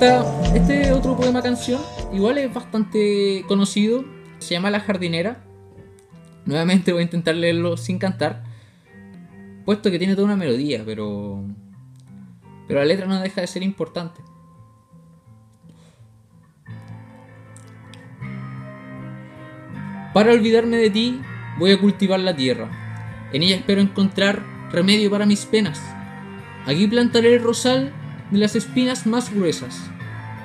Esta, este otro poema canción igual es bastante conocido. Se llama La jardinera. Nuevamente voy a intentar leerlo sin cantar. Puesto que tiene toda una melodía, pero. Pero la letra no deja de ser importante. Para olvidarme de ti, voy a cultivar la tierra. En ella espero encontrar remedio para mis penas. Aquí plantaré el rosal de las espinas más gruesas.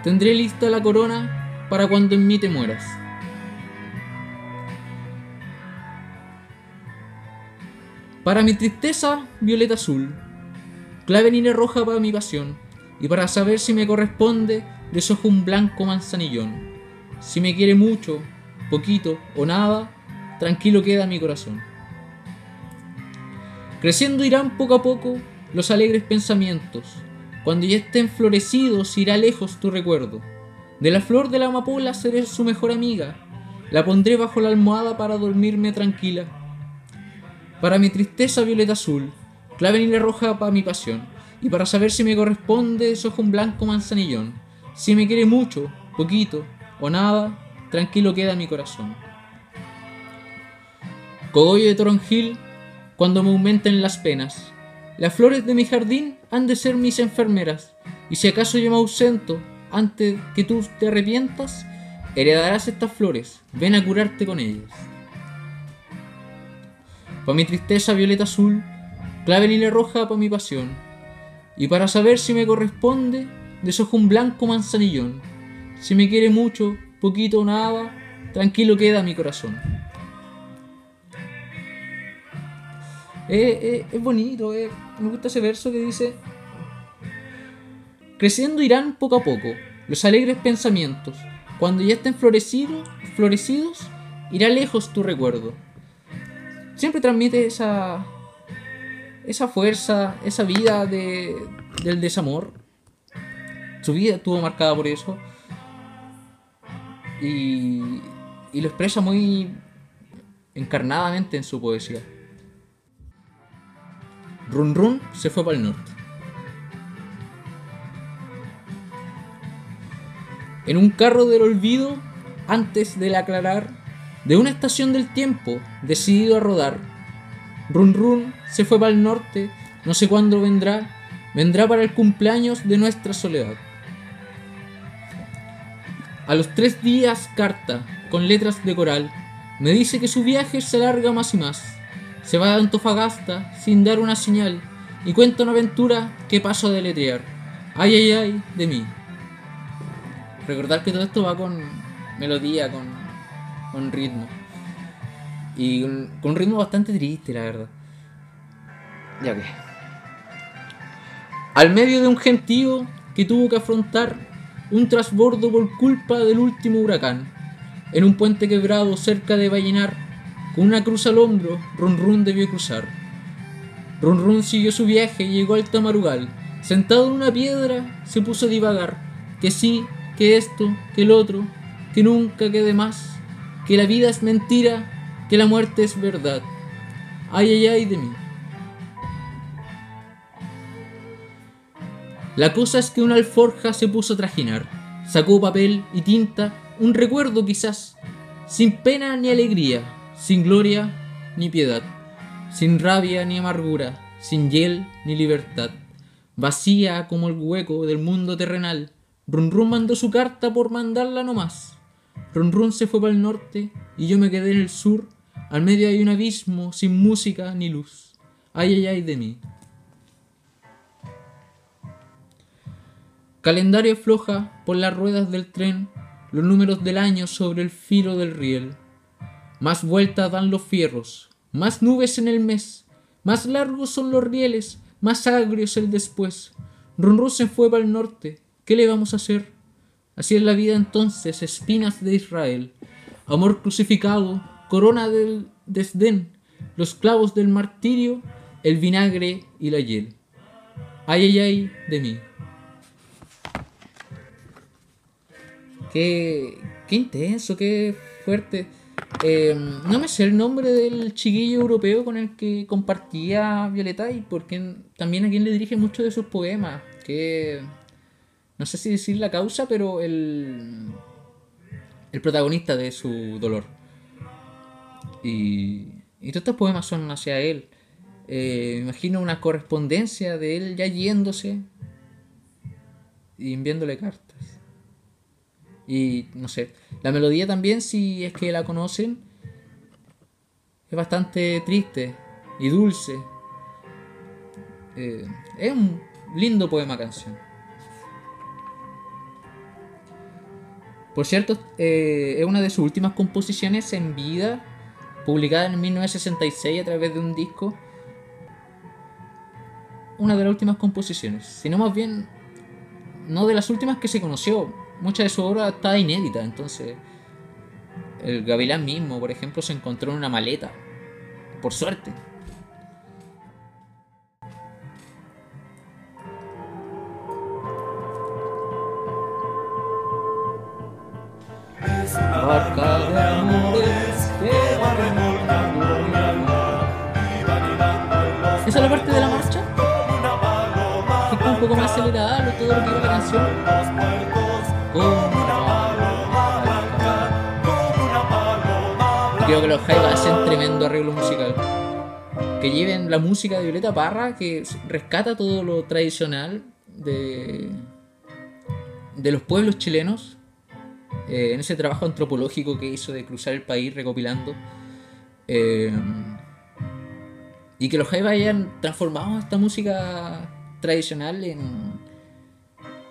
Tendré lista la corona para cuando en mí te mueras. Para mi tristeza, violeta azul. Clavenina roja para mi pasión. Y para saber si me corresponde, desojo un blanco manzanillón. Si me quiere mucho, poquito o nada, tranquilo queda mi corazón. Creciendo irán poco a poco los alegres pensamientos. Cuando ya estén florecidos irá lejos tu recuerdo. De la flor de la amapola seré su mejor amiga. La pondré bajo la almohada para dormirme tranquila. Para mi tristeza violeta azul, clave roja para mi pasión. Y para saber si me corresponde, sojo un blanco manzanillón. Si me quiere mucho, poquito o nada, tranquilo queda mi corazón. Cogollo de toronjil, cuando me aumenten las penas. Las flores de mi jardín han de ser mis enfermeras, y si acaso yo me ausento antes que tú te arrepientas, heredarás estas flores, ven a curarte con ellas. Para mi tristeza violeta azul, clave roja para mi pasión, y para saber si me corresponde, desojo un blanco manzanillón. Si me quiere mucho, poquito o nada, tranquilo queda mi corazón. es bonito, me gusta ese verso que dice, creciendo irán poco a poco los alegres pensamientos, cuando ya estén florecidos, florecidos, irá lejos tu recuerdo. Siempre transmite esa, esa fuerza, esa vida de, del desamor. Su vida estuvo marcada por eso y, lo expresa muy encarnadamente en su poesía. Run Run se fue para el norte. En un carro del olvido, antes del aclarar, de una estación del tiempo, decidido a rodar, Run Run se fue para el norte, no sé cuándo vendrá, vendrá para el cumpleaños de nuestra soledad. A los tres días carta, con letras de coral, me dice que su viaje se alarga más y más. Se va a Antofagasta sin dar una señal y cuenta una aventura que paso a deletrear. Ay, ay, ay, de mí. Recordar que todo esto va con melodía, con, con ritmo. Y con, un ritmo bastante triste, la verdad. Ya que. Al medio de un gentío que tuvo que afrontar un trasbordo por culpa del último huracán. En un puente quebrado cerca de Vallenar, con una cruz al hombro, Run Run debió cruzar. Run Run siguió su viaje y llegó al Tamarugal. Sentado en una piedra, se puso a divagar. Que sí, que esto, que el otro, que nunca quede más. Que la vida es mentira, que la muerte es verdad. Ay, ay, ay de mí. La cosa es que una alforja se puso a trajinar, sacó papel y tinta, un recuerdo quizás, sin pena ni alegría, sin gloria ni piedad, sin rabia ni amargura, sin hiel ni libertad, vacía como el hueco del mundo terrenal. Run Run mandó su carta por mandarla nomás. Run Run se fue para el norte y yo me quedé en el sur, al medio hay un abismo sin música ni luz. Ay, ay, ay de mí. Calendario floja por las ruedas del tren los números del año sobre el filo del riel. Más vueltas dan los fierros, más nubes en el mes, más largos son los rieles, más agrios el después. Run se fue para el norte, ¿qué le vamos a hacer? Así es la vida entonces, espinas de Israel, amor crucificado, corona del desdén, los clavos del martirio, el vinagre y la hiel. Ay, ay, ay de mí. Qué, qué intenso, qué fuerte. Em, no me sé el nombre del chiquillo europeo con el que compartía Violeta y porque también a quien le dirige muchos de sus poemas. Que no sé si decir la causa, pero el, el protagonista de su dolor. Y, todos estos poemas son hacia él. Eh, imagino una correspondencia de él ya yéndose y enviándole cartas. Y no sé, la melodía también, si es que la conocen, es bastante triste y dulce. Eh, es un lindo poema canción. Por cierto, eh, es una de sus últimas composiciones en vida, publicada en 1966 a través de un disco. Una de las últimas composiciones, sino más bien, no de las últimas que se conoció. Mucha de su obra está inédita, entonces. El Gavilán mismo, por ejemplo, se encontró en una maleta. Por suerte. barca de amores que va remolcando Esa es la parte de la marcha. Que un poco más acelerada, lo todo lo que iba la canción. Que los Jaivas hacen tremendo arreglo musical. Que lleven la música de Violeta Parra, que rescata todo lo tradicional de, de los pueblos chilenos eh, en ese trabajo antropológico que hizo de cruzar el país recopilando. Eh, y que los Jaivas hayan transformado esta música tradicional en,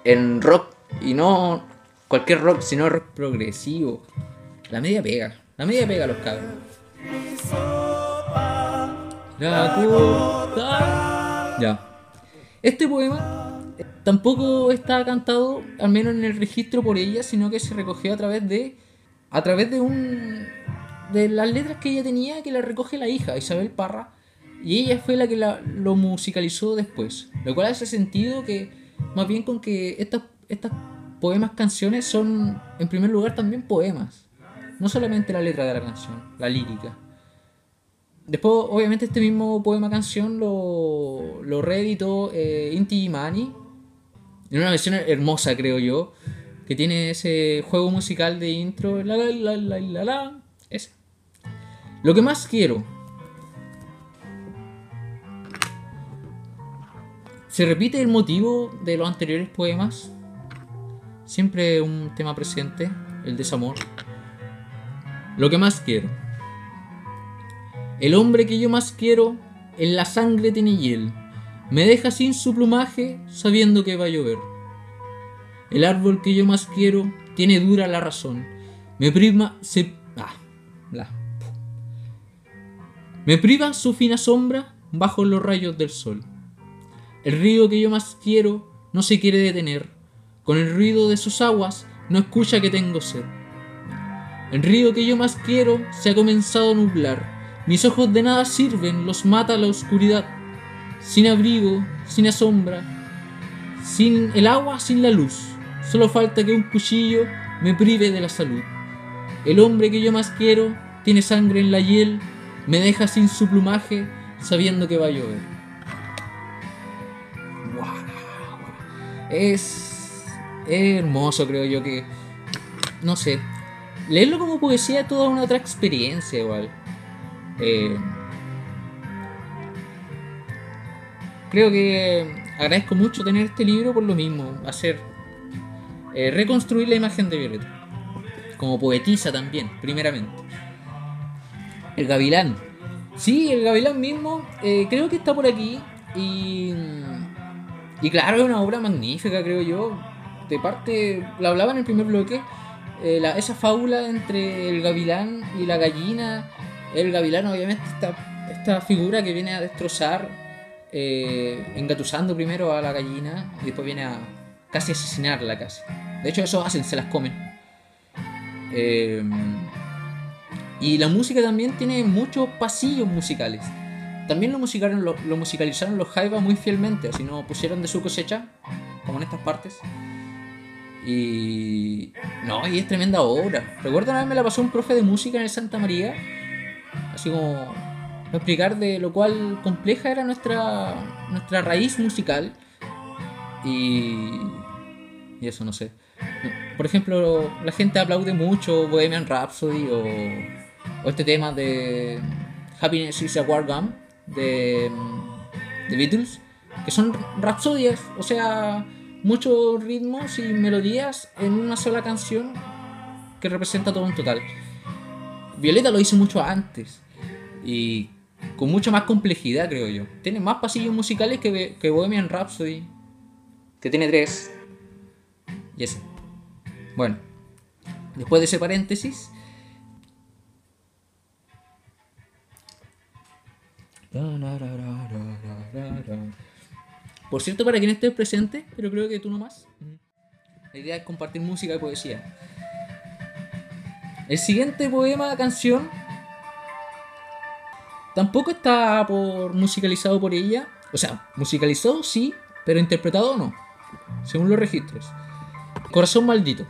en rock. Y no cualquier rock, sino rock progresivo. La media pega. La media pega a los cabros. Ya. Este poema tampoco está cantado, al menos en el registro por ella, sino que se recogió a través de. a través de un. de las letras que ella tenía que la recoge la hija, Isabel Parra. Y ella fue la que lo musicalizó después. Lo cual hace sentido que, más bien con que estas, estas poemas canciones son, en primer lugar, también poemas. No solamente la letra de la canción, la lírica. Después, obviamente, este mismo poema canción lo, lo reeditó eh, Inti Imani en una versión hermosa, creo yo. Que tiene ese juego musical de intro. La la la la la la. Ese. Lo que más quiero. Se repite el motivo de los anteriores poemas. Siempre un tema presente, el desamor. Lo que más quiero. El hombre que yo más quiero en la sangre tiene hiel me deja sin su plumaje sabiendo que va a llover. El árbol que yo más quiero tiene dura la razón. Me priva, se, ah, Me priva su fina sombra bajo los rayos del sol. El río que yo más quiero no se quiere detener. Con el ruido de sus aguas no escucha que tengo sed. El río que yo más quiero se ha comenzado a nublar. Mis ojos de nada sirven, los mata la oscuridad sin abrigo, sin sombra, sin el agua, sin la luz. Solo falta que un cuchillo me prive de la salud. El hombre que yo más quiero tiene sangre en la hiel, me deja sin su plumaje, sabiendo que va a llover. Es hermoso, creo yo que. No sé. Leerlo como poesía es toda una otra experiencia, igual. Eh, creo que agradezco mucho tener este libro por lo mismo, hacer eh, reconstruir la imagen de Violeta. Como poetisa también, primeramente. El Gavilán. Sí, el Gavilán mismo, eh, creo que está por aquí. Y, y claro, es una obra magnífica, creo yo. De parte, la hablaba en el primer bloque, eh, esa fábula entre el gavilán y la gallina. El gavilán, obviamente, esta, esta figura que viene a destrozar eh, engatusando primero a la gallina y después viene a casi asesinarla casi. De hecho eso hacen, se las comen. Eh, y la música también tiene muchos pasillos musicales. También lo, musicalizaron, lo, musicalizaron los Jaiba muy fielmente, así no pusieron de su cosecha, como en estas partes. Y. No, y es tremenda obra. Recuerdo una vez me la pasó un profe de música en el Santa María, así como explicar de lo cual compleja era nuestra, nuestra raíz musical. Y, y eso no sé. Por ejemplo, la gente aplaude mucho Bohemian Rhapsody o, o este tema de Happiness is a War Gun de, de Beatles, que son rapsodias, o sea, muchos ritmos y melodías en una sola canción que representa todo un total. Violeta lo hizo mucho antes y con mucha más complejidad, creo yo. Tiene más pasillos musicales que, que Bohemian Rhapsody, que tiene tres. Y eso. Bueno, después de ese paréntesis. Por cierto, para quien esté presente, pero creo que tú nomás. La idea es compartir música y poesía. El siguiente poema, canción, tampoco está por musicalizado por ella. O sea, musicalizado sí, pero interpretado no. Según los registros. Corazón maldito.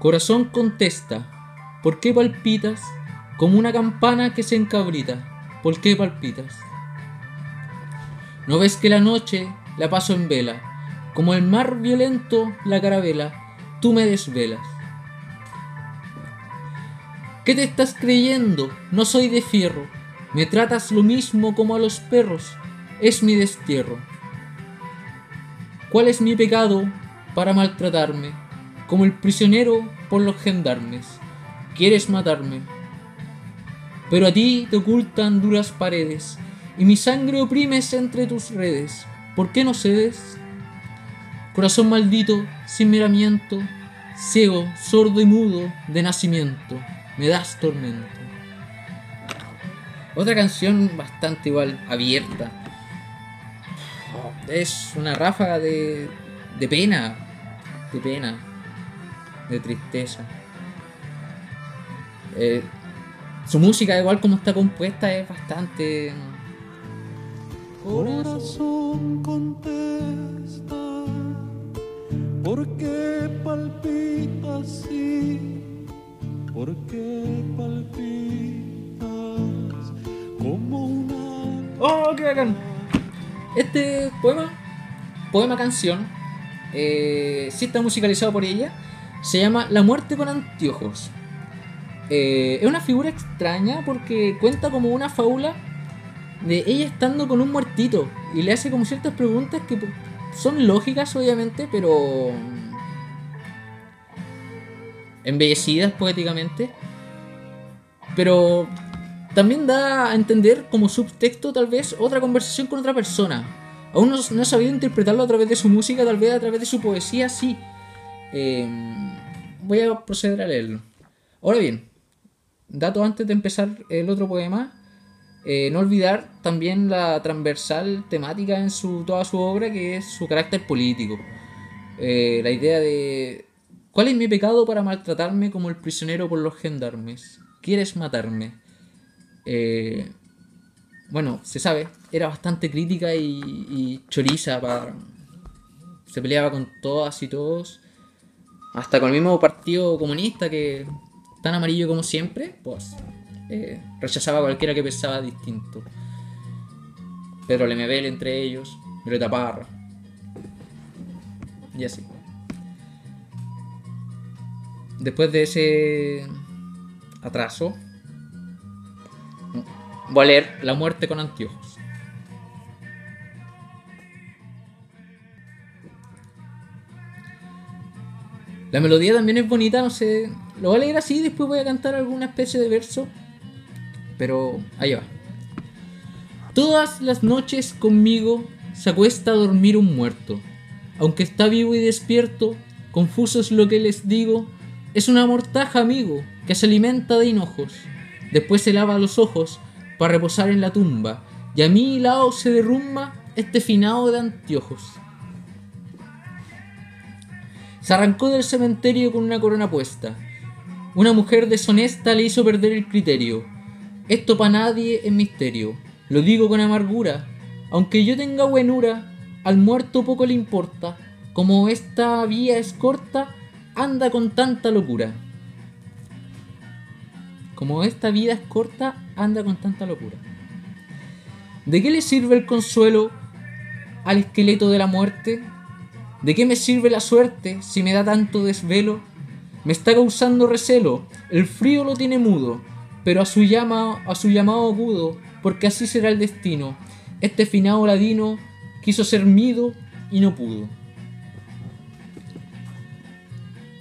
Corazón contesta, ¿por qué palpitas? Como una campana que se encabrita, ¿por qué palpitas? ¿No ves que la noche la paso en vela? Como el mar violento la carabela, tú me desvelas. ¿Qué te estás creyendo? No soy de fierro. Me tratas lo mismo como a los perros. Es mi destierro. ¿Cuál es mi pecado para maltratarme? como el prisionero por los gendarmes. Quieres matarme. Pero a ti te ocultan duras paredes, y mi sangre oprimes entre tus redes. ¿Por qué no cedes? Corazón maldito, sin miramiento, ciego, sordo y mudo de nacimiento, me das tormento. Otra canción bastante igual, abierta. Es una ráfaga de, de pena, de pena de tristeza. Eh, su música, igual como está compuesta, es bastante. Corazón contesta, ¿por qué palpita así? ¿Por qué palpitas como una. ¡Oh, qué bacán! Este poema, poema canción, eh, sí está musicalizado por ella se llama La muerte con anteojos. Eh, es una figura extraña porque cuenta como una fábula de ella estando con un muertito y le hace como ciertas preguntas que son lógicas obviamente, pero embellecidas poéticamente. Pero también da a entender como subtexto tal vez otra conversación con otra persona. Aún no, no he sabido interpretarlo a través de su música, tal vez a través de su poesía, sí. Eh, voy a proceder a leerlo. Ahora bien, dato antes de empezar el otro poema, eh, no olvidar también la transversal temática en su, toda su obra, que es su carácter político. Eh, la idea de, ¿cuál es mi pecado para maltratarme como el prisionero por los gendarmes? ¿Quieres matarme? Eh, bueno, se sabe, era bastante crítica y, y choriza para... Se peleaba con todas y todos hasta con el mismo partido comunista que tan amarillo como siempre, pues eh, rechazaba a cualquiera que pensaba distinto. Pedro Lemebel entre ellos, Greta Parra. Y así. Después de ese atraso, voy a leer La muerte con anteojos. La melodía también es bonita, no sé. Lo voy a leer así, después voy a cantar alguna especie de verso. Pero ahí va. Todas las noches conmigo se acuesta a dormir un muerto. Aunque está vivo y despierto, confuso es lo que les digo. Es una mortaja, amigo, que se alimenta de hinojos. Después se lava los ojos para reposar en la tumba. Y a mi lado se derrumba este finado de anteojos. Se arrancó del cementerio con una corona puesta. Una mujer deshonesta le hizo perder el criterio. Esto para nadie es misterio. Lo digo con amargura. Aunque yo tenga buenura, al muerto poco le importa. Como esta vía es corta, anda con tanta locura. Como esta vida es corta, anda con tanta locura. ¿De qué le sirve el consuelo al esqueleto de la muerte? ¿De qué me sirve la suerte si me da tanto desvelo? Me está causando recelo, el frío lo tiene mudo, pero a su, llama, a su llamado agudo, porque así será el destino. Este finado ladino quiso ser mido y no pudo.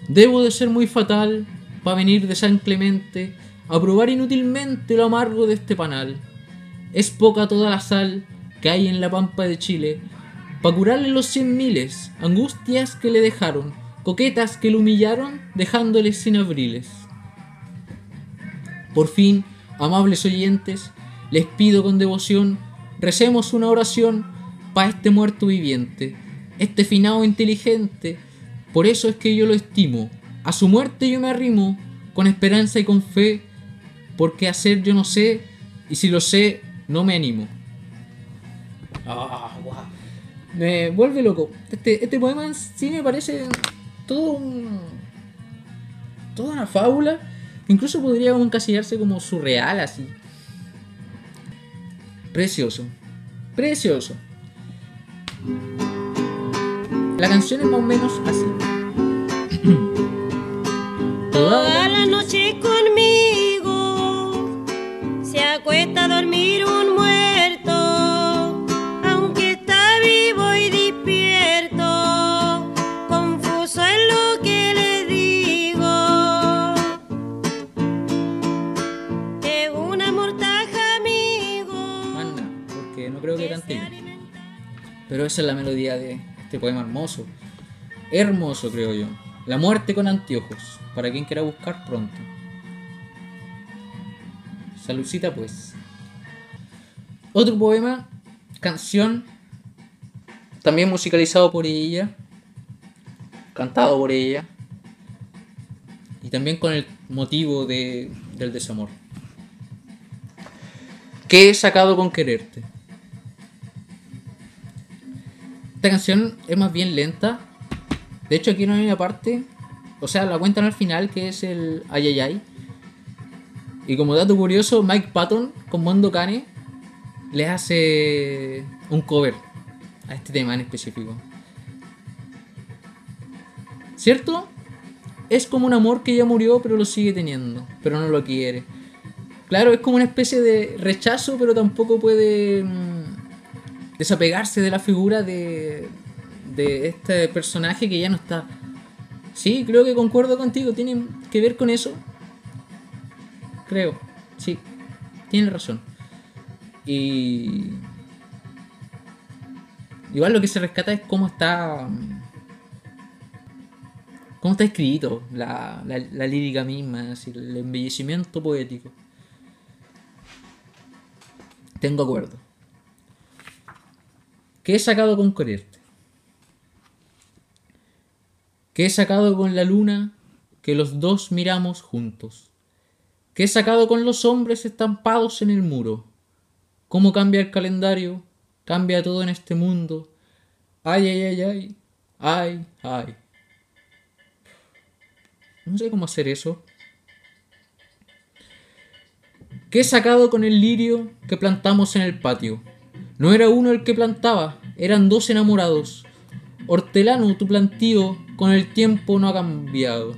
Debo de ser muy fatal para venir de San Clemente a probar inútilmente lo amargo de este panal. Es poca toda la sal que hay en la pampa de Chile para curarle los cien miles angustias que le dejaron, coquetas que lo humillaron dejándole sin abriles. Por fin, amables oyentes, les pido con devoción, recemos una oración para este muerto viviente, este finado inteligente, por eso es que yo lo estimo. A su muerte yo me arrimo, con esperanza y con fe, porque hacer yo no sé, y si lo sé, no me animo. Ah, guau. Me vuelve loco. Este, este poema sí me parece todo un. toda una fábula. Incluso podría encasillarse como surreal así. Precioso. Precioso. La canción es más o menos así. Toda la noche conmigo se acuesta a dormir un Pero esa es la melodía de este poema hermoso. Hermoso, creo yo. La muerte con anteojos. Para quien quiera buscar pronto. Saludcita, pues. Otro poema, canción. También musicalizado por ella. Cantado por ella. Y también con el motivo de, del desamor. ¿Qué he sacado con quererte? Esta canción es más bien lenta. De hecho, aquí no hay una parte. O sea, la cuentan al final, que es el Ayayay. Y como dato curioso, Mike Patton con Mondo Cane le hace un cover a este tema en específico. ¿Cierto? Es como un amor que ya murió, pero lo sigue teniendo, pero no lo quiere. Claro, es como una especie de rechazo, pero tampoco puede mm, desapegarse de la figura de, de este personaje que ya no está. Sí, creo que concuerdo contigo, tiene que ver con eso. Creo, sí, tiene razón. Y. Igual lo que se rescata es cómo está. cómo está escrito, la, la, lírica misma, así, el embellecimiento poético. Tengo acuerdo. ¿Qué he sacado con quererte? ¿Qué he sacado con la luna que los dos miramos juntos? ¿Qué he sacado con los hombres estampados en el muro? ¿Cómo cambia el calendario? Cambia todo en este mundo. Ay, ay, ay, ay. Ay, ay. No sé cómo hacer eso. ¿Qué he sacado con el lirio que plantamos en el patio? No era uno el que plantaba, eran dos enamorados. Hortelano, tu plantío con el tiempo no ha cambiado.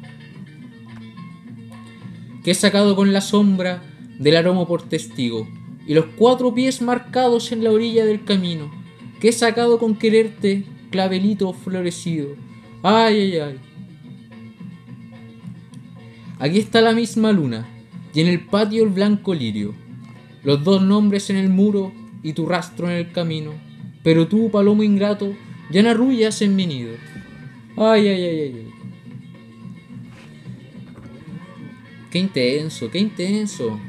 ¿Qué he sacado con la sombra del aroma por testigo? Y los cuatro pies marcados en la orilla del camino. ¿Qué he sacado con quererte, clavelito florecido? Ay, ay, ay. Aquí está la misma luna, y en el patio el blanco lirio. Los dos nombres en el muro y tu rastro en el camino. Pero tú, palomo ingrato, ya no arrullas en mi nido. Ay, ay, ay, ay. Qué intenso, qué intenso.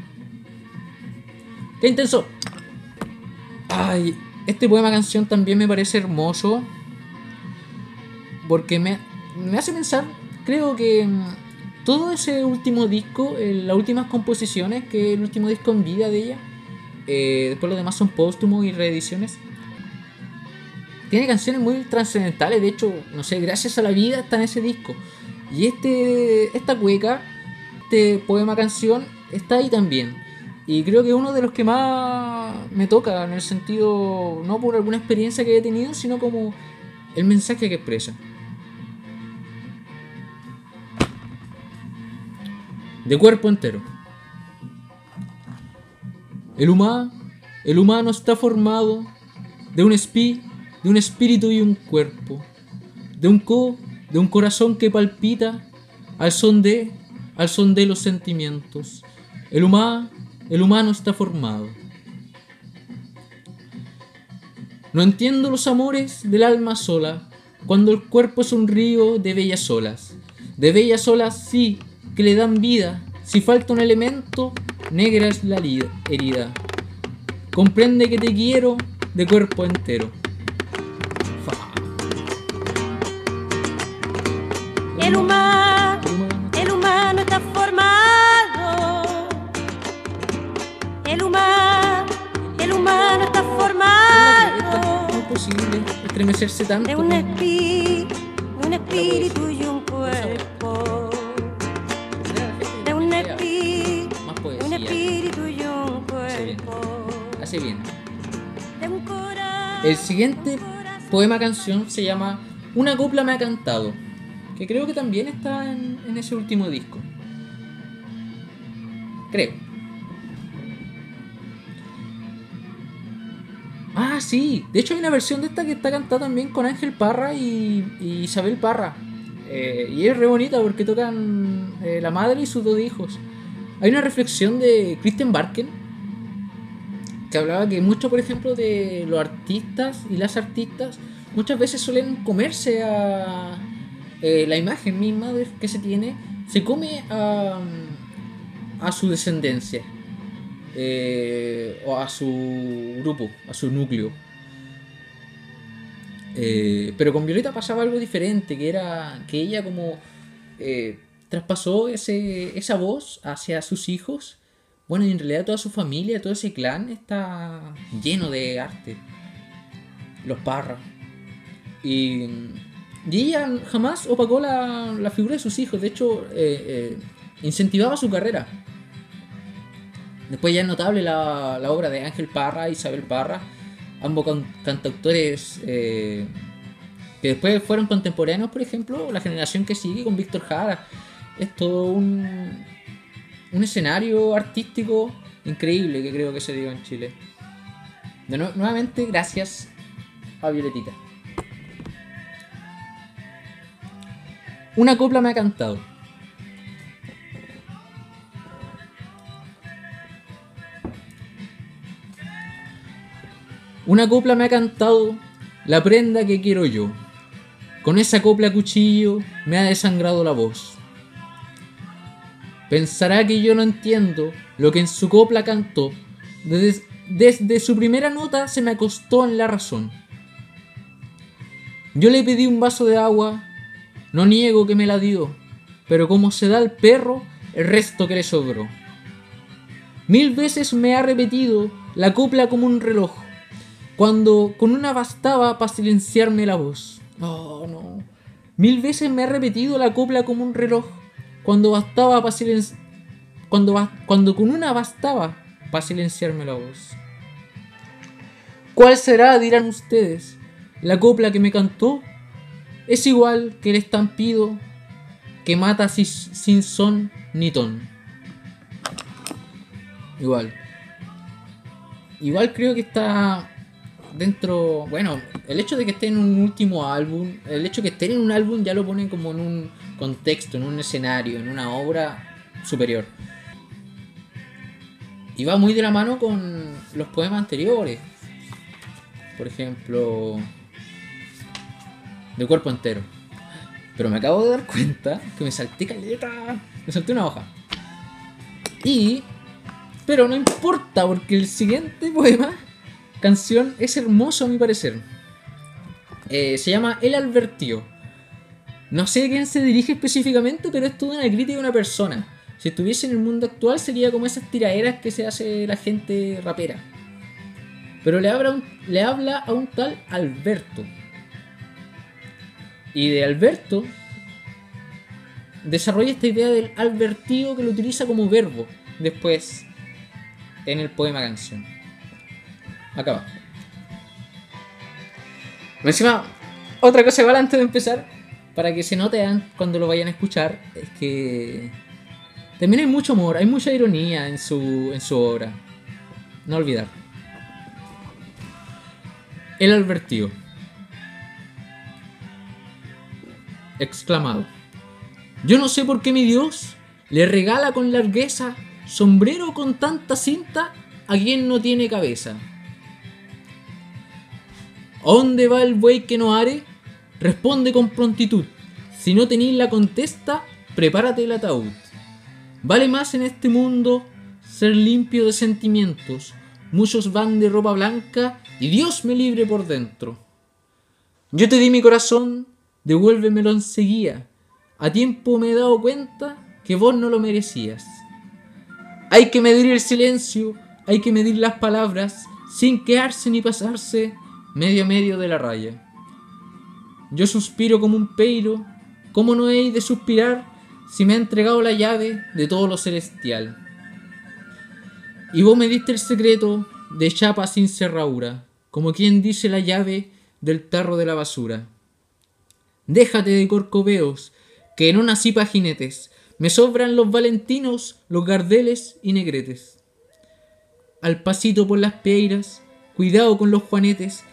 Qué intenso. Ay, este poema canción también me parece hermoso. Porque me, me hace pensar, creo que mm, todo ese último disco, eh, las últimas composiciones, que el último disco en vida de ella, eh, después los demás son póstumos y reediciones. Tiene canciones muy trascendentales, de hecho, no sé, gracias a la vida está en ese disco. Y este, esta cueca, este poema canción, está ahí también. Y creo que uno de los que más me toca, en el sentido, no por alguna experiencia que he tenido, sino como el mensaje que expresa. De cuerpo entero. El, huma- el humano está formado de un espi, de un espíritu y un cuerpo, de un co, de un corazón que palpita al son de, al son de los sentimientos. El, huma- el humano está formado. No entiendo los amores del alma sola, cuando el cuerpo es un río de bellas olas. De bellas olas sí, que le dan vida. Si falta un elemento, negra es la herida. Comprende que te quiero de cuerpo entero. El humano, El humano está formado. El humano, el humano está Es formado muy posible estremecerse tanto. de un espíritu, de un espíritu y un cuerpo. El siguiente poema canción se llama Una copla me ha cantado, que creo que también está en, en ese último disco. Creo. Ah, sí. De hecho hay una versión de esta que está cantada también con Ángel Parra y, y Isabel Parra. Eh, y es re bonita porque tocan eh, la madre y sus dos hijos. Hay una reflexión de Kristen Barken que hablaba que mucho, por ejemplo, de los artistas y las artistas muchas veces suelen comerse a eh, la imagen misma que se tiene, se come a, a su descendencia eh, o a su grupo, a su núcleo. Eh, pero con Violeta pasaba algo diferente, que era que ella como traspasó ese, esa voz hacia sus hijos. Bueno, y en realidad toda su familia, todo ese clan está lleno de arte. Los parras. Y, y ella jamás opacó la, la figura de sus hijos. De hecho, eh, eh, incentivaba su carrera. Después ya es notable la, la obra de Ángel Parra Isabel Parra, ambos can- cantautores eh, que después fueron contemporáneos, por ejemplo, la generación que sigue con Víctor Jara. Es todo un, un escenario artístico increíble que creo que se dio en Chile. De nue- nuevamente, gracias a Violetita. Una copla me ha cantado. Una copla me ha cantado la prenda que quiero yo. Con esa copla cuchillo me ha desangrado la voz. Pensará que yo no entiendo lo que en su copla cantó. Desde, desde su primera nota se me acostó en la razón. Yo le pedí un vaso de agua, no niego que me la dio, pero como se da al perro, el resto que le sobró. Mil veces me ha repetido la copla como un reloj, cuando con una bastaba para silenciarme la voz. Oh, no. Mil veces me ha repetido la copla como un reloj, cuando bastaba para silenciar... Cuando, cuando con una bastaba para silenciarme la voz. ¿Cuál será, dirán ustedes? La copla que me cantó es igual que el estampido que mata si- sin son ni ton. Igual. Igual creo que está dentro. Bueno, el hecho de que esté en un último álbum, el hecho de que esté en un álbum ya lo pone como en un contexto, en un escenario, en una obra superior. Y va muy de la mano con los poemas anteriores. Por ejemplo, de cuerpo entero. Pero me acabo de dar cuenta que me salté caleta. Me salté una hoja. Y. Pero no importa, porque el siguiente poema, canción, es hermoso a mi parecer. Eh, se llama El Albertío. No sé a quién se dirige específicamente, pero es toda una crítica a una persona. Si estuviese en el mundo actual, sería como esas tiraderas que se hace la gente rapera. Pero le habla, un- le habla a un tal Alberto. Y de Alberto desarrolla esta idea del albertío que lo utiliza como verbo. Después. en el poema canción. Acá va. Encima, otra cosa igual antes de empezar, para que se note cuando lo vayan a escuchar, es que también hay mucho humor, hay mucha ironía en su, en su obra. No olvidar. El advertido. Exclamado. Yo no sé por qué mi Dios le regala con largueza sombrero con tanta cinta a quien no tiene cabeza. ¿A dónde va el buey que no are? Responde con prontitud. Si no tenéis la contesta, prepárate el ataúd. Vale más en este mundo ser limpio de sentimientos. Muchos van de ropa blanca y Dios me libre por dentro. Yo te di mi corazón, devuélvemelo enseguida. A tiempo me he dado cuenta que vos no lo merecías. Hay que medir el silencio, hay que medir las palabras, sin quedarse ni pasarse medio medio de la raya. Yo suspiro como un peiro, ¿cómo no he de suspirar si me ha entregado la llave de todo lo celestial? Y vos me diste el secreto de chapa sin cerradura, como quien dice la llave del tarro de la basura. Déjate de corcoveos, que no nací pa' jinetes, me sobran los valentinos, los gardeles y negretes. Al pasito por las pieiras, cuidado con los juanetes,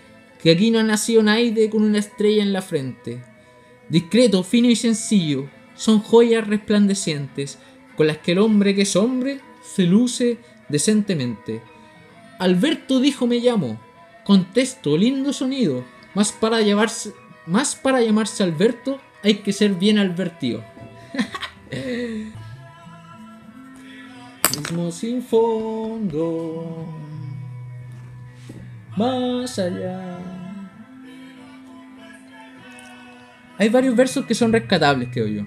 que aquí no ha nacido nadie con una estrella en la frente. Discreto, fino y sencillo, son joyas resplandecientes, con las que el hombre que es hombre se luce decentemente. Alberto dijo me llamo, contesto, lindo sonido, más para llamarse, más para llamarse Alberto hay que ser bien advertido. Mismo sin fondo, más allá. Hay varios versos que son rescatables, creo yo.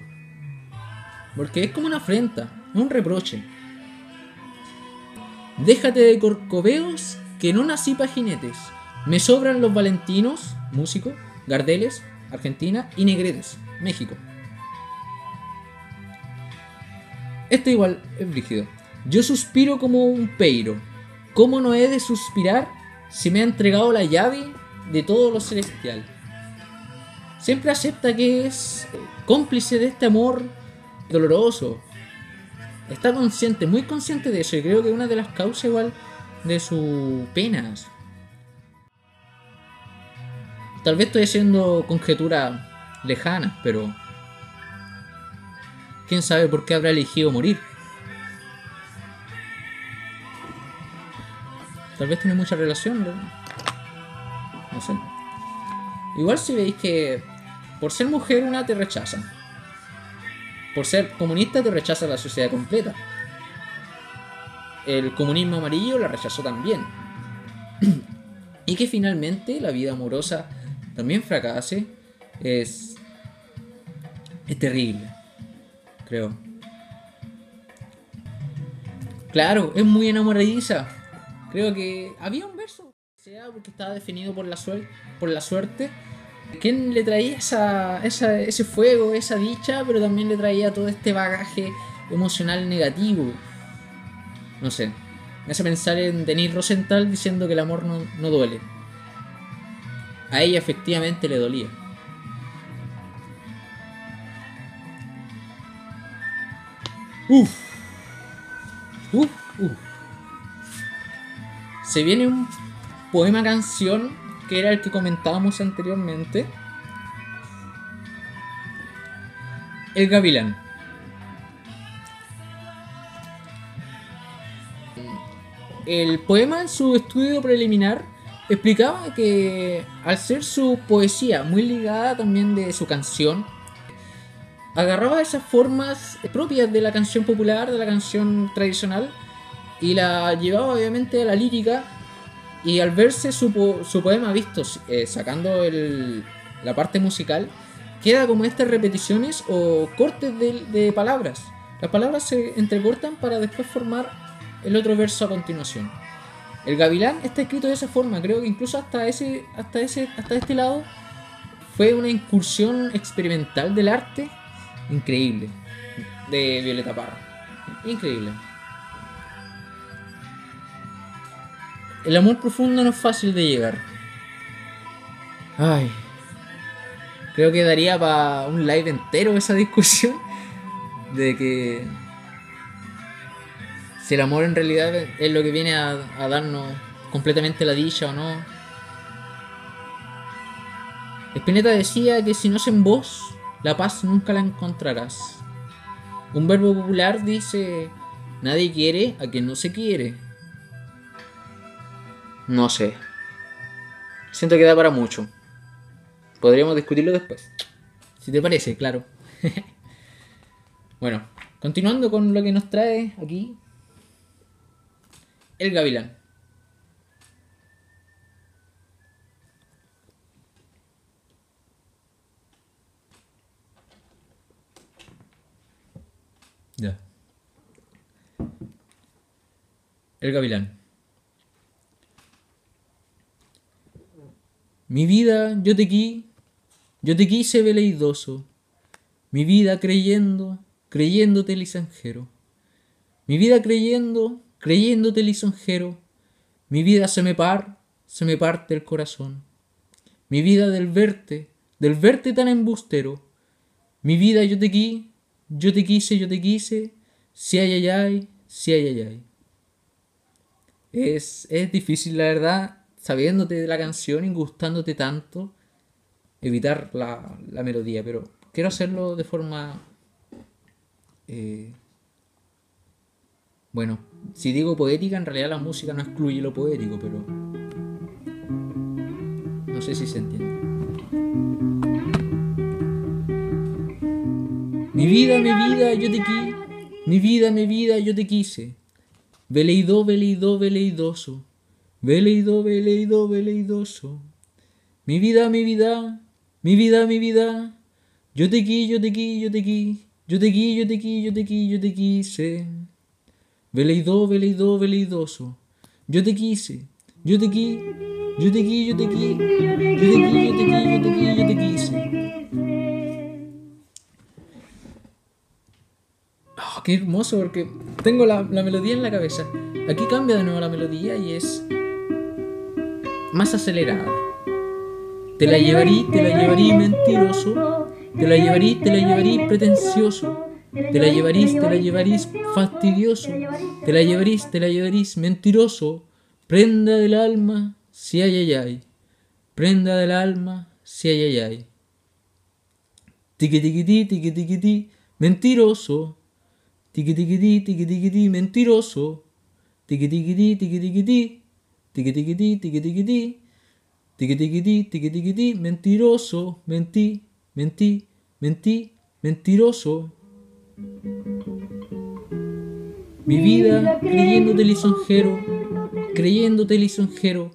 Porque es como una afrenta, un reproche. Déjate de corcoveos que no nací pa' jinetes. Me sobran los valentinos, músico, Gardeles, Argentina y Negretes, México. Este igual es brígido. Yo suspiro como un peiro. ¿Cómo no he de suspirar si me ha entregado la llave de todo lo celestial? Siempre acepta que es cómplice de este amor doloroso. Está consciente, muy consciente de eso y creo que una de las causas igual de sus penas. Tal vez estoy haciendo conjeturas lejanas, pero quién sabe por qué habrá elegido morir. Tal vez tiene mucha relación, ¿no? no sé. Igual si veis que por ser mujer una te rechaza. Por ser comunista te rechaza la sociedad completa. El comunismo amarillo la rechazó también. y que finalmente la vida amorosa también fracase es, es terrible, creo. Claro, es muy enamoradiza. Creo que había un verso, sea porque estaba definido por la, por la suerte. ¿Quién le traía esa, esa, ese fuego, esa dicha, pero también le traía todo este bagaje emocional negativo? No sé. Me hace pensar en Denis Rosenthal diciendo que el amor no, no duele. A ella efectivamente le dolía. Uf. Uf, uf. Se viene un poema canción que era el que comentábamos anteriormente. El Gavilán. El poema en su estudio preliminar explicaba que al ser su poesía muy ligada también de su canción, agarraba esas formas propias de la canción popular, de la canción tradicional, y la llevaba obviamente a la lírica. Y al verse su, po- su poema visto eh, sacando la parte musical, queda como estas repeticiones o cortes de, de palabras. Las palabras se entrecortan para después formar el otro verso a continuación. El gavilán está escrito de esa forma, creo que incluso hasta ese, hasta ese, hasta este lado fue una incursión experimental del arte increíble de Violeta Parra. Increíble. El amor profundo no es fácil de llegar. Ay. Creo que daría para un live entero esa discusión de que si el amor en realidad es lo que viene a, darnos completamente la dicha o no. Spinetta decía que si no es en vos, la paz nunca la encontrarás. Un verbo popular dice, nadie quiere a quien no se quiere. No sé. Siento que da para mucho. Podríamos discutirlo después. Si te parece, claro. bueno, continuando con lo que nos trae aquí. El gavilán. Ya. El gavilán. Mi vida, yo te qui, yo te quise veleidoso. Mi vida creyendo, creyéndote lisonjero. Mi vida creyendo, creyéndote lisonjero. Mi vida se me par, se me parte el corazón. Mi vida del verte, del verte tan embustero. Mi vida yo te qui, yo te quise, yo te quise. Si ay ay ay, si ay ay ay. Es, es difícil, la verdad, sabiéndote de la canción y gustándote tanto, evitar la, la melodía, pero quiero hacerlo de forma... eh, bueno, si digo poética, en realidad la música no excluye lo poético, pero... No sé si se entiende. Mi vida, mi vida, yo te qui. Mi vida, mi vida, yo te quise. Veleido, veleido, veleidoso. Veleido, veleido, veleidoso. Mi vida, mi vida, mi vida, mi vida. Yo te qui, yo te qui, yo te qui. Yo te qui, yo te qui, yo te qui, yo te quise. Veleido, veleido, veleidoso. Yo te quise. Yo te qui. Yo te qui, yo te qui. Yo te qui, yo te qui, yo te qui, yo te quise. Oh, qué hermoso porque tengo la, la melodía en la cabeza. Aquí cambia de nuevo la melodía y es más acelerada. Te la llevarí, te la llevarí mentiroso. Te la llevarí, te la llevarí pretencioso. Te la llevarís, te la llevarís fastidioso. Te la llevarís, te la llevarís mentiroso. Prenda del alma, si ay ay ay. Prenda del alma, si ay ay ay. Tiki tiki ti, tiki tiki ti, mentiroso. Tiki tiki ti, tiki tiki ti, mentiroso. Tiki tiki ti, tiki tiki ti. Tiki tiki ti, tiki tiki ti. Tiki tiki ti, tiki tiki ti, mentiroso. Mentí, mentí, mentí, mentiroso. Mi vida creyéndote lisonjero, creyéndote lisonjero.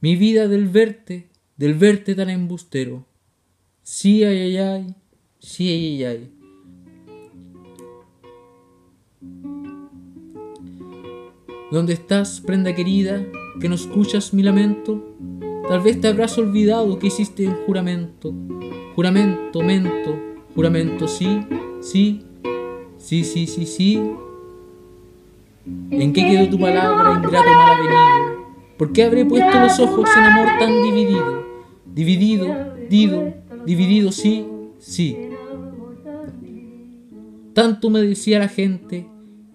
Mi vida del verte, del verte tan embustero. Sí, ay, ay, ay, sí, ay, ay, ay. ¿Dónde estás, prenda querida, que no escuchas mi lamento? Tal vez te habrás olvidado que hiciste un juramento. Juramento, mento, juramento, sí, sí, sí, sí, sí, sí. ¿En qué quedó tu palabra, ingrato mal avenido? ¿Por qué habré puesto los ojos en amor tan dividido? Dividido, dido, dividido, sí, sí. Tanto me decía la gente,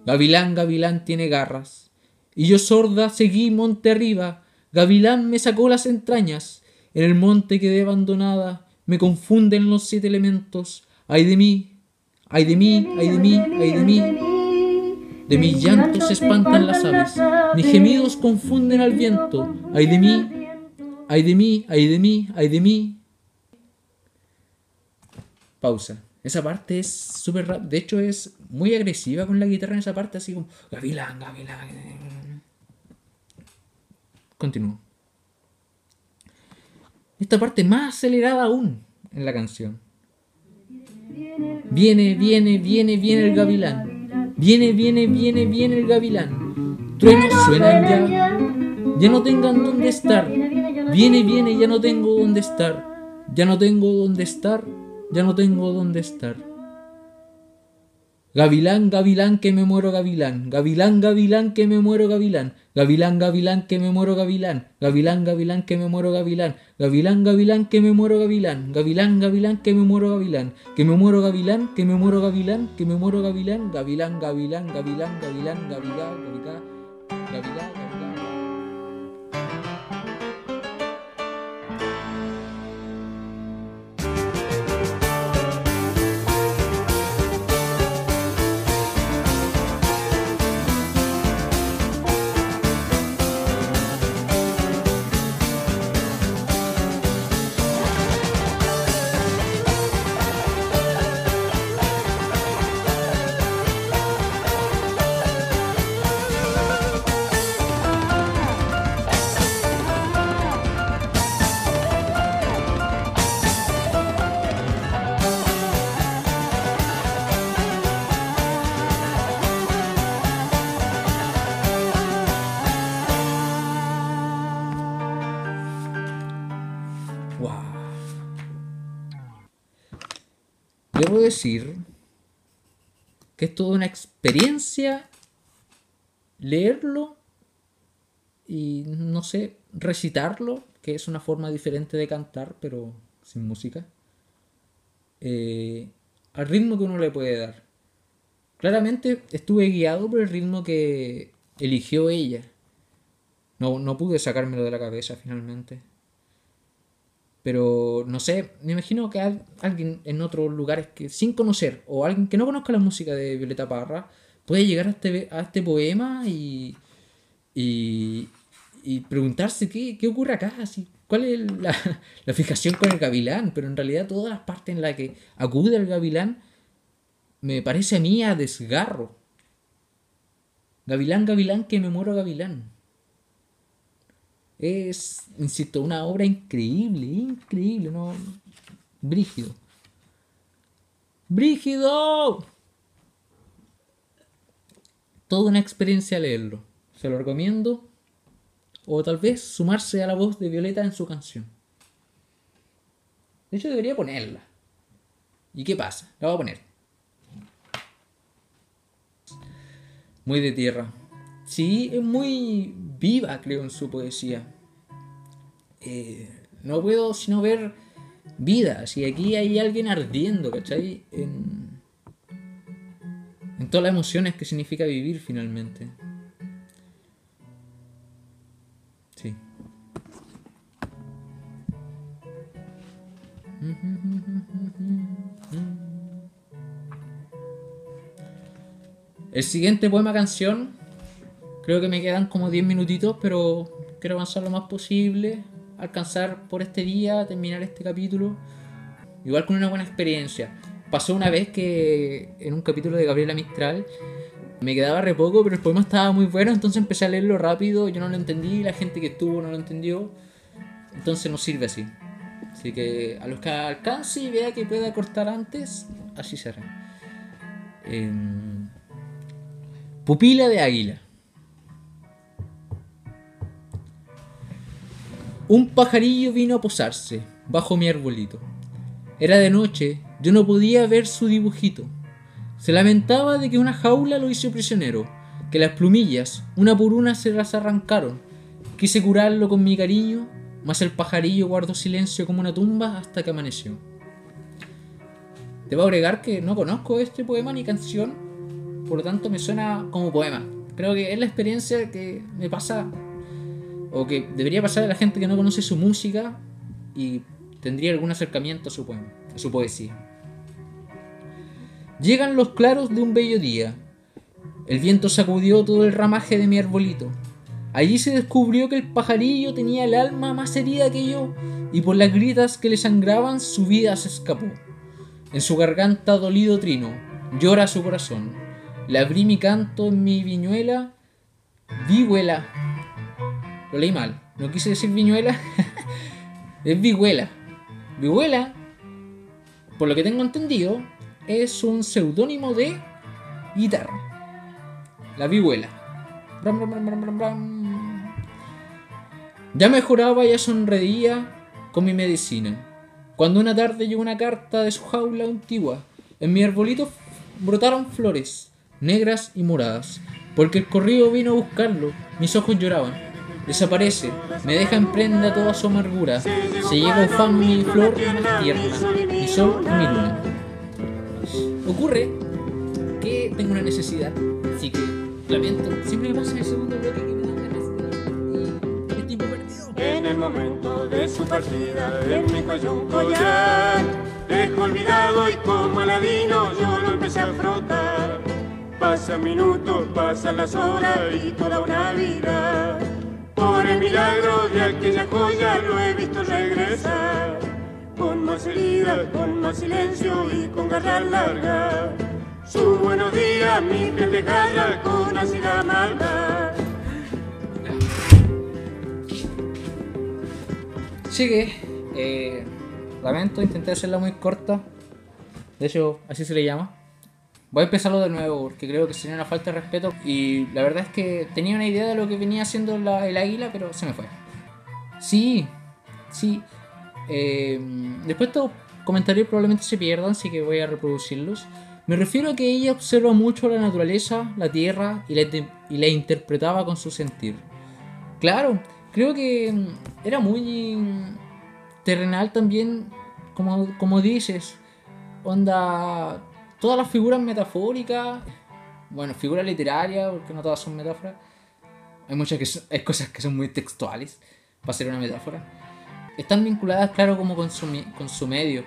Gavilán, Gavilán tiene garras. Y yo sorda seguí monte arriba, Gavilán me sacó las entrañas, en el monte quedé abandonada, me confunden los siete elementos, ay de mí, ay de mí, ay de mí, ay de mí. De mis llantos espantan las aves, mis gemidos confunden al viento, ay de mí, ay de mí, ay de mí, ay de mí. Pausa. Esa parte es súper De hecho, es muy agresiva con la guitarra en esa parte, así como Gavilán, Gavilán. Continúo. Esta parte más acelerada aún en la canción. Viene, viene, viene, viene el gavilán. Viene, viene, viene, viene el gavilán. Truenos suenan ya. Ya no tengan dónde estar. Viene, viene, ya no tengo dónde estar. Ya no tengo dónde estar. Ya no tengo dónde estar. Gavilán, gavilán, que me muero gavilán. Gavilán, gavilán, que me muero gavilán. Gavilán, gavilán, que me muero gavilán. Gavilán, gavilán, que me muero gavilán. Gavilán, gavilán, que me muero gavilán. Gavilán, gavilán, que me muero gavilán. Que me muero gavilán, que me muero gavilán, que me muero gavilán. Gavilán, gavilán, gavilán, gavilán, gavilán, gavilán, gavilán, decir que es toda una experiencia leerlo y no sé, recitarlo, que es una forma diferente de cantar, pero sin música, eh, al ritmo que uno le puede dar. Claramente estuve guiado por el ritmo que eligió ella. No, no pude sacármelo de la cabeza finalmente. Pero no sé, me imagino que al- alguien en otros lugares que sin conocer o alguien que no conozca la música de Violeta Parra puede llegar a este, a este poema y, y, y preguntarse qué, qué ocurre acá, así, cuál es la, la fijación con el gavilán, pero en realidad todas las partes en las que acude el gavilán me parece a mí a desgarro. Gavilán, gavilán, que me muero gavilán. Es, insisto, una obra increíble, increíble, ¿no? Brígido. ¡Brígido! Toda una experiencia leerlo. Se lo recomiendo. O tal vez sumarse a la voz de Violeta en su canción. De hecho, debería ponerla. ¿Y qué pasa? La voy a poner. Muy de tierra. Sí, es muy viva, creo, en su poesía. Eh, no puedo sino ver vida. Si aquí hay alguien ardiendo, ¿cachai? En, en todas las emociones que significa vivir finalmente. Sí. El siguiente poema canción, creo que me quedan como 10 minutitos, pero quiero avanzar lo más posible, alcanzar por este día, terminar este capítulo, igual con una buena experiencia. Pasó una vez que en un capítulo de Gabriela Mistral me quedaba re poco, pero el poema estaba muy bueno, entonces empecé a leerlo rápido, yo no lo entendí, la gente que estuvo no lo entendió, entonces no sirve así. Así que a los que alcance y vea que pueda cortar antes, así será. Em, Pupila de águila. Un pajarillo vino a posarse bajo mi arbolito. Era de noche, yo no podía ver su dibujito. Se lamentaba de que una jaula lo hizo prisionero, que las plumillas, una por una, se las arrancaron. Quise curarlo con mi cariño, mas el pajarillo guardó silencio como una tumba hasta que amaneció. Debo agregar que no conozco este poema ni canción, por lo tanto me suena como poema. Creo que es la experiencia que me pasa, o que debería pasar a la gente que no conoce su música y tendría algún acercamiento a su poema, a su poesía. Llegan los claros de un bello día. El viento sacudió todo el ramaje de mi arbolito. Allí se descubrió que el pajarillo tenía el alma más herida que yo, y por las gritas que le sangraban su vida se escapó. En su garganta dolido trino, llora su corazón. Le abrí mi canto en mi viñuela, vihuela. Lo leí mal, no quise decir viñuela, es vihuela. Vihuela, por lo que tengo entendido, es un seudónimo de guitarra. La vihuela. Bram, bram, bram. Ya mejoraba, ya sonreía con mi medicina. Cuando una tarde llegó una carta de su jaula antigua. En mi arbolito brotaron flores, negras y moradas, porque el corrido vino a buscarlo, mis ojos lloraban. Desaparece, me deja en prenda toda su amargura, se lleva ufán mi flor más tierna, mi sol y mi luna. Ocurre que tengo una necesidad, así que lamento, siempre me pasa el segundo bloque que me dan ganas de... tiempo perdido. En el momento de su partida, en mi cuello un dejo olvidado y como aladino yo lo empecé a frotar. Pasan minutos, pasan las horas y toda una vida. Por el milagro de aquella joya lo he visto regresar. Con más heridas, con más silencio y con garra larga. Su buenos días, mi piel de cara con ácida maldad. Sigue. Eh, lamento, intenté hacerla muy corta. De hecho, así se le llama. Voy a empezarlo de nuevo porque creo que sería una falta de respeto. Y la verdad es que tenía una idea de lo que venía haciendo la- el águila, pero se me fue. Sí, sí. Eh, después estos comentarios probablemente se pierdan, así que voy a reproducirlos. Me refiero a que ella observa mucho la naturaleza, la tierra y la, y la interpretaba con su sentir. Claro, creo que mm, era muy terrenal también, como, como dices. Onda, todas las figuras metafóricas, bueno, figuras literarias, porque no todas son metáforas. Hay muchas que son- hay cosas que son muy textuales para ser una metáfora. Están vinculadas, claro, como con su, con su medio.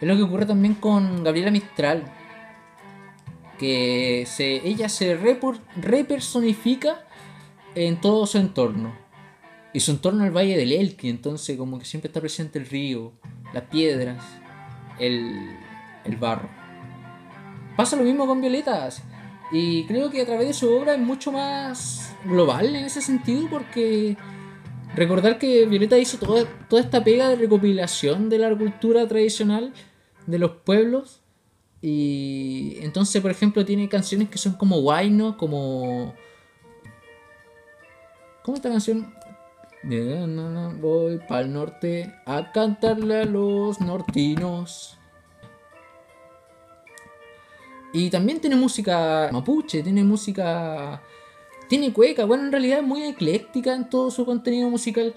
Es lo que ocurre también con Gabriela Mistral. Que se, ella se repersonifica en todo su entorno. Y su entorno es el Valle del Elqui, entonces como que siempre está presente el río, las piedras, el, el barro. Pasa lo mismo con Violetas. Y creo que a través de su obra es mucho más global en ese sentido porque recordar que Violeta hizo toda, toda esta pega de recopilación de la cultura tradicional de los pueblos. Y entonces, por ejemplo, tiene canciones que son como guayno, como... ¿Cómo esta canción? Voy pa'l norte a cantarle a los nortinos. Y también tiene música mapuche, tiene música. Tiene cueca, bueno, en realidad es muy ecléctica en todo su contenido musical.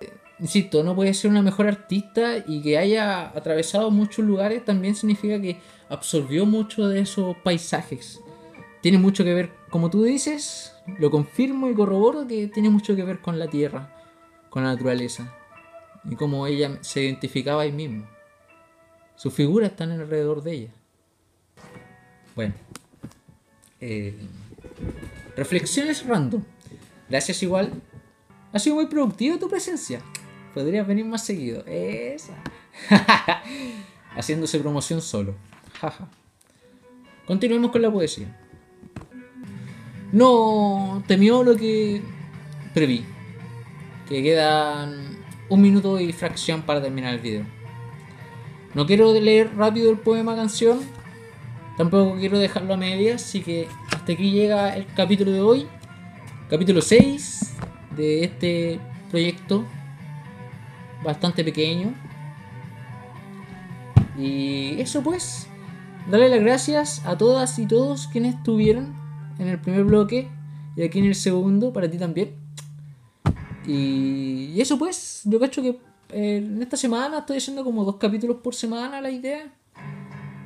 Eh, Insisto, no puede ser una mejor artista y que haya atravesado muchos lugares también significa que absorbió mucho de esos paisajes. Tiene mucho que ver, como tú dices, lo confirmo y corroboro que tiene mucho que ver con la tierra, con la naturaleza y cómo ella se identificaba ahí mismo. Sus figuras están alrededor de ella. Bueno. Eh, reflexiones random. Gracias igual. Ha sido muy productiva tu presencia. Podrías venir más seguido. Esa. Haciéndose promoción solo. Continuemos con la poesía. No temió lo que preví. Que quedan un minuto y fracción para terminar el video. No quiero leer rápido el poema canción. Tampoco quiero dejarlo a medias. Así que hasta aquí llega el capítulo de hoy. Capítulo 6 de este proyecto. Bastante pequeño. Y eso pues. Darle las gracias a todas y todos quienes estuvieron en el primer bloque y aquí en el segundo, para ti también. Y, eso pues, yo cacho que eh, en esta semana estoy haciendo como dos capítulos por semana la idea.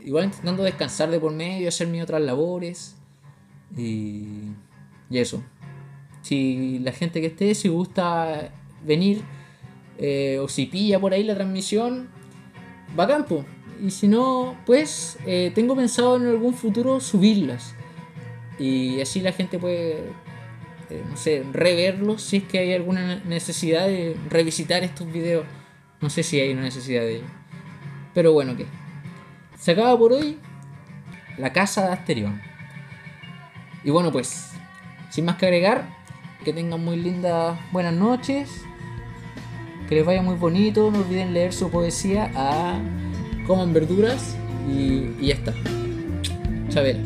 Igual intentando descansar de por medio, hacer mis otras labores. Y, y eso. Si la gente que esté, si gusta venir eh, o si pilla por ahí la transmisión, bacán, po. Y si no, pues eh, tengo pensado en algún futuro subirlas. Y así la gente puede, eh, no sé, reverlos si es que hay alguna necesidad de revisitar estos videos. No sé si hay una necesidad de ello. Pero bueno, que se acaba por hoy la casa de Asterión. Y bueno, pues, sin más que agregar, que tengan muy lindas buenas noches. Que les vaya muy bonito. No olviden leer su poesía. A coman verduras. Y, y ya está. Chavela.